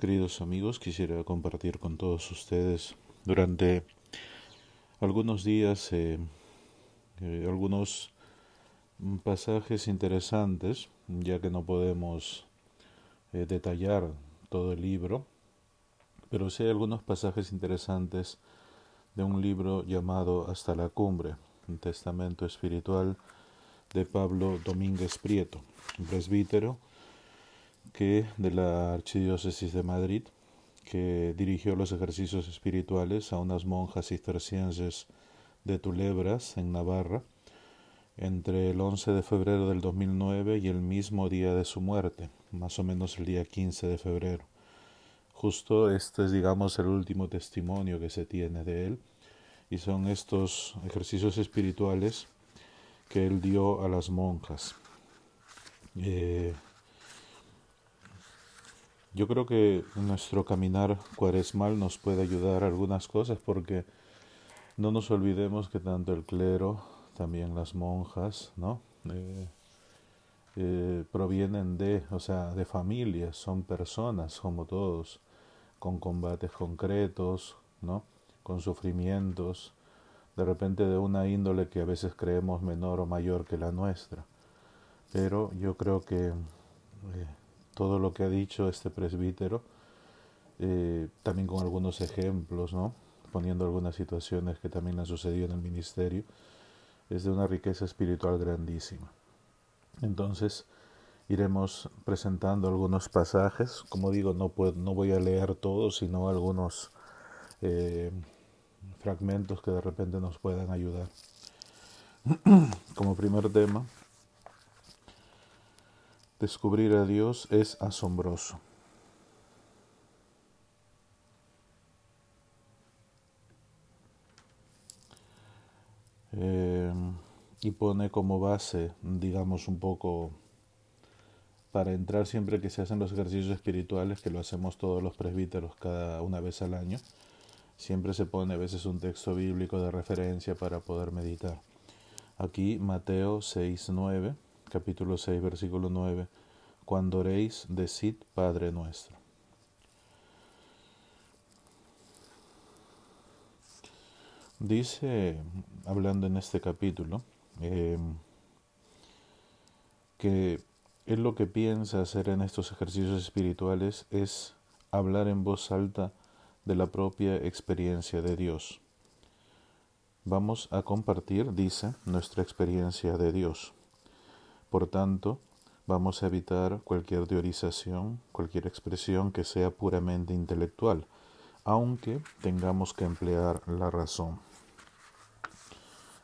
Queridos amigos, quisiera compartir con todos ustedes durante algunos días eh, eh, algunos pasajes interesantes, ya que no podemos eh, detallar todo el libro, pero sí hay algunos pasajes interesantes de un libro llamado Hasta la Cumbre, un testamento espiritual de Pablo Domínguez Prieto, un presbítero que de la Archidiócesis de Madrid, que dirigió los ejercicios espirituales a unas monjas cistercienses de Tulebras, en Navarra, entre el 11 de febrero del 2009 y el mismo día de su muerte, más o menos el día 15 de febrero. Justo este es, digamos, el último testimonio que se tiene de él, y son estos ejercicios espirituales que él dio a las monjas. Eh, yo creo que nuestro caminar cuaresmal nos puede ayudar a algunas cosas porque no nos olvidemos que tanto el clero, también las monjas, ¿no? Eh, eh, provienen de, o sea, de familias, son personas como todos, con combates concretos, ¿no? Con sufrimientos, de repente de una índole que a veces creemos menor o mayor que la nuestra. Pero yo creo que eh, todo lo que ha dicho este presbítero, eh, también con algunos ejemplos, ¿no? poniendo algunas situaciones que también han sucedido en el ministerio, es de una riqueza espiritual grandísima. Entonces, iremos presentando algunos pasajes, como digo, no, puedo, no voy a leer todos, sino algunos eh, fragmentos que de repente nos puedan ayudar. Como primer tema, Descubrir a Dios es asombroso. Eh, y pone como base, digamos, un poco para entrar siempre que se hacen los ejercicios espirituales, que lo hacemos todos los presbíteros cada una vez al año, siempre se pone a veces un texto bíblico de referencia para poder meditar. Aquí Mateo 6, 9 capítulo 6, versículo 9, cuando oréis, decid Padre nuestro. Dice, hablando en este capítulo, em, que él lo que piensa hacer en estos ejercicios espirituales es hablar en voz alta de la propia experiencia de Dios. Vamos a compartir, dice, nuestra experiencia de Dios. Por tanto, vamos a evitar cualquier teorización, cualquier expresión que sea puramente intelectual, aunque tengamos que emplear la razón.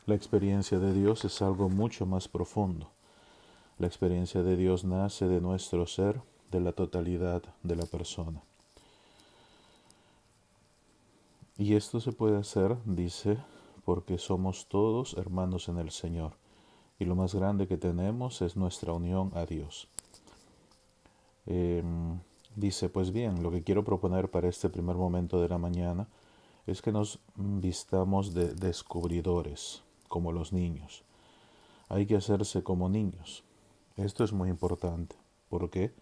La experiencia de Dios es algo mucho más profundo. La experiencia de Dios nace de nuestro ser, de la totalidad de la persona. Y esto se puede hacer, dice, porque somos todos hermanos en el Señor y lo más grande que tenemos es nuestra unión a Dios. Em, dice, pues bien, lo que quiero proponer para este primer momento de la mañana es que nos vistamos de descubridores, como los niños. Hay que hacerse como niños. Esto es muy importante. ¿Por qué?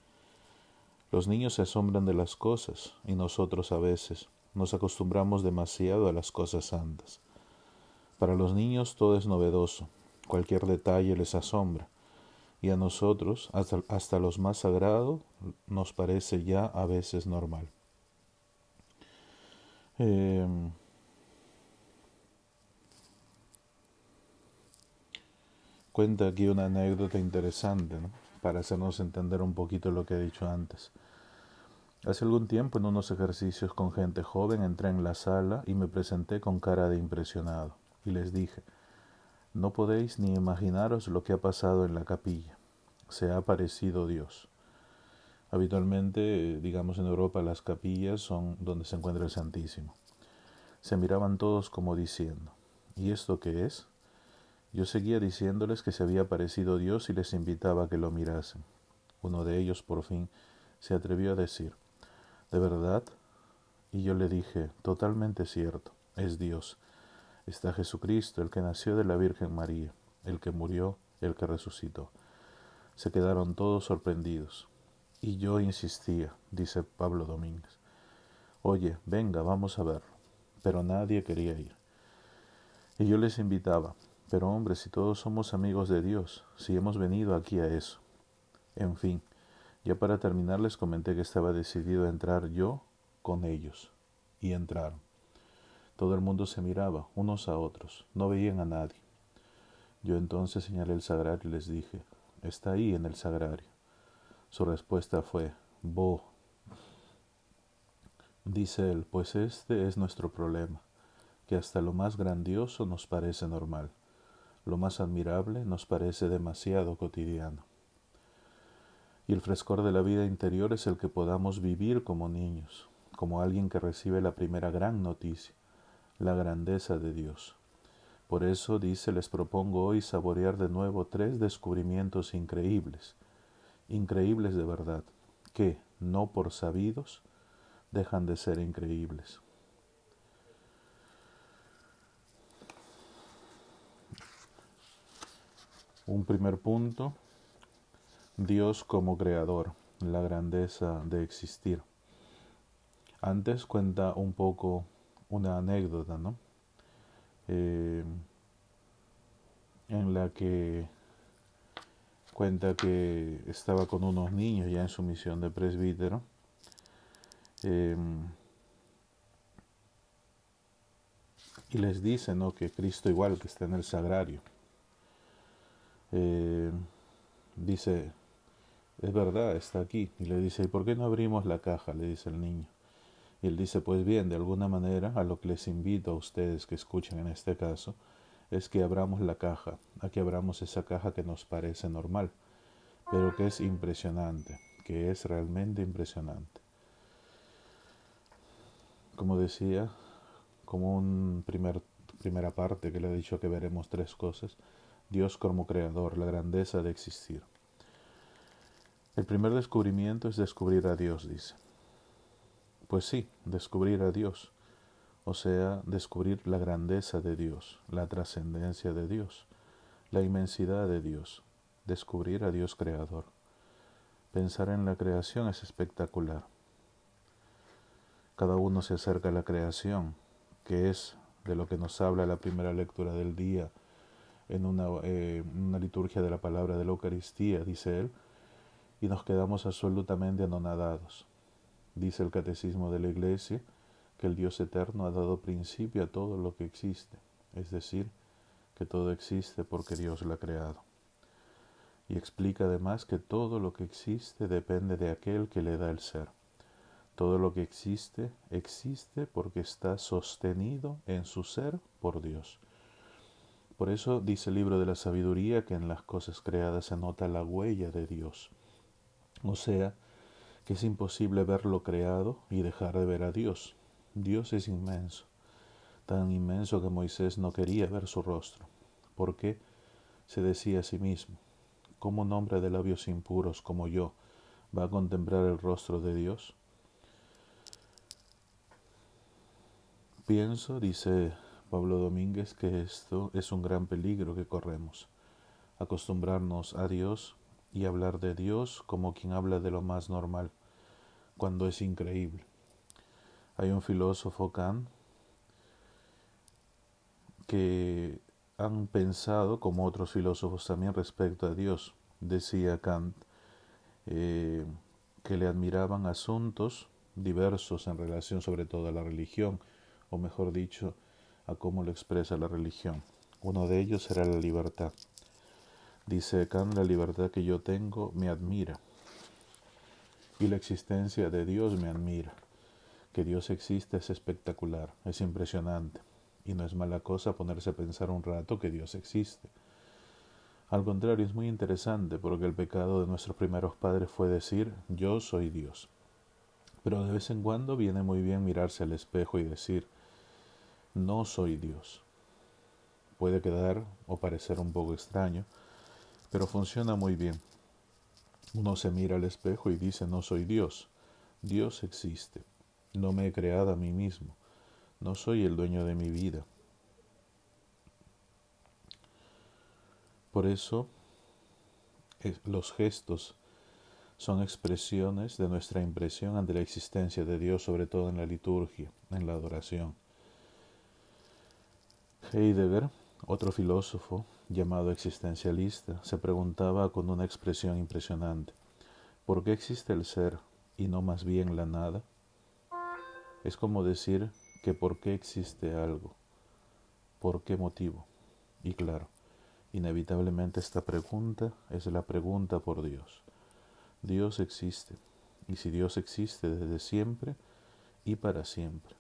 Los niños se asombran de las cosas y nosotros a veces nos acostumbramos demasiado a las cosas santas. Para los niños todo es novedoso, Cualquier detalle les asombra y a nosotros, hasta, hasta los más sagrados, nos parece ya a veces normal. Em, cuenta aquí una anécdota interesante, para hacernos entender un poquito lo que he dicho antes. Hace algún tiempo en unos ejercicios con gente joven entré en la sala y me presenté con cara de impresionado y les dije, no podéis ni imaginaros lo que ha pasado en la capilla. Se ha aparecido Dios. Habitualmente, digamos en Europa, las capillas son donde se encuentra el Santísimo. Se miraban todos como diciendo, ¿y esto qué es? Yo seguía diciéndoles que se había aparecido Dios y les invitaba a que lo mirasen. Uno de ellos por fin se atrevió a decir, ¿de verdad? Y yo le dije, totalmente cierto, es Dios está Jesucristo, el que nació de la Virgen María, el que murió, el que resucitó. Se quedaron todos sorprendidos. Y yo insistía, dice Pablo Domínguez. Oye, venga, vamos a verlo. Pero nadie quería ir. Y yo les invitaba, pero hombre, si todos somos amigos de Dios, si hemos venido aquí a eso. En fin, ya para terminar les comenté que estaba decidido a entrar yo con ellos. Y entraron. Todo el mundo se miraba, unos a otros, no veían a nadie. Yo entonces señalé el sagrario y les dije, está ahí en el sagrario. Su respuesta fue, Bo. Dice él, pues este es nuestro problema, que hasta lo más grandioso nos parece normal, lo más admirable nos parece demasiado cotidiano y el frescor de la vida interior es el que podamos vivir como niños, como alguien que recibe la primera gran noticia, la grandeza de Dios. Por eso, dice, les propongo hoy saborear de nuevo tres descubrimientos increíbles, increíbles de verdad, que, no por sabidos, dejan de ser increíbles. Un primer punto, Dios como creador, la grandeza de existir. Antes cuenta un poco una anécdota, ¿no? Eh, en la que cuenta que estaba con unos niños ya en su misión de presbítero. Eh, y les dice ¿no? que Cristo igual que está en el sagrario. Eh, dice, es verdad, está aquí. Y le dice, ¿y por qué no abrimos la caja? le dice el niño. Y él dice, pues bien, de alguna manera, a lo que les invito a ustedes que escuchen en este caso, es que abramos la caja, a que abramos esa caja que nos parece normal, pero que es impresionante, que es realmente impresionante. Como decía, como un primer, primera parte que le he dicho que veremos tres cosas, Dios como creador, la grandeza de existir. El primer descubrimiento es descubrir a Dios, dice. Pues sí, descubrir a Dios, o sea, descubrir la grandeza de Dios, la trascendencia de Dios, la inmensidad de Dios, descubrir a Dios creador. Pensar en la creación es espectacular. Cada uno se acerca a la creación, que es de lo que nos habla la primera lectura del día en una, eh, una liturgia de la palabra de la Eucaristía, dice él, y nos quedamos absolutamente anonadados. Dice el Catecismo de la Iglesia que el Dios eterno ha dado principio a todo lo que existe, es decir, que todo existe porque Dios lo ha creado. Y explica además que todo lo que existe depende de aquel que le da el ser. Todo lo que existe existe porque está sostenido en su ser por Dios. Por eso dice el libro de la sabiduría que en las cosas creadas se nota la huella de Dios. O sea, que es imposible ver lo creado y dejar de ver a Dios. Dios es inmenso, tan inmenso que Moisés no quería ver su rostro, porque se decía a sí mismo, ¿cómo un hombre de labios impuros como yo va a contemplar el rostro de Dios? Pienso, dice Pablo Domínguez, que esto es un gran peligro que corremos, acostumbrarnos a Dios y hablar de Dios como quien habla de lo más normal, cuando es increíble. Hay un filósofo Kant que han pensado, como otros filósofos también, respecto a Dios. Decía Kant eh, que le admiraban asuntos diversos en relación sobre todo a la religión, o mejor dicho, a cómo lo expresa la religión. Uno de ellos era la libertad. Dice Kant, la libertad que yo tengo me admira y la existencia de Dios me admira. Que Dios existe es espectacular, es impresionante y no es mala cosa ponerse a pensar un rato que Dios existe. Al contrario, es muy interesante porque el pecado de nuestros primeros padres fue decir yo soy Dios. Pero de vez en cuando viene muy bien mirarse al espejo y decir no soy Dios. Puede quedar o parecer un poco extraño, pero funciona muy bien. Uno se mira al espejo y dice, no soy Dios, Dios existe, no me he creado a mí mismo, no soy el dueño de mi vida. Por eso los gestos son expresiones de nuestra impresión ante la existencia de Dios, sobre todo en la liturgia, en la adoración. Heidegger, otro filósofo llamado existencialista, se preguntaba con una expresión impresionante, ¿por qué existe el ser y no más bien la nada? Es como decir que por qué existe algo, por qué motivo. Y claro, inevitablemente esta pregunta es la pregunta por Dios. Dios existe, y si Dios existe desde siempre y para siempre.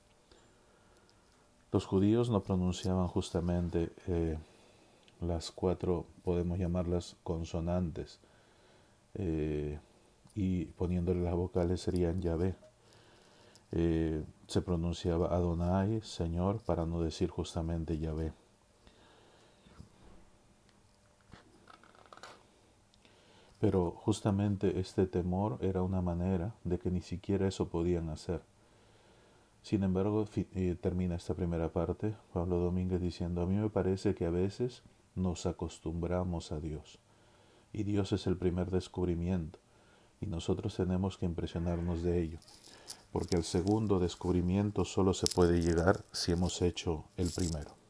Los judíos no pronunciaban justamente eh, las cuatro, podemos llamarlas consonantes, eh, y poniéndole las vocales serían Yahvé. Eh, se pronunciaba Adonai, Señor, para no decir justamente Yahvé. Pero justamente este temor era una manera de que ni siquiera eso podían hacer. Sin embargo, eh, termina esta primera parte, Pablo Domínguez diciendo, a mí me parece que a veces nos acostumbramos a Dios. Y Dios es el primer descubrimiento, y nosotros tenemos que impresionarnos de ello, porque el segundo descubrimiento solo se puede llegar si hemos hecho el primero.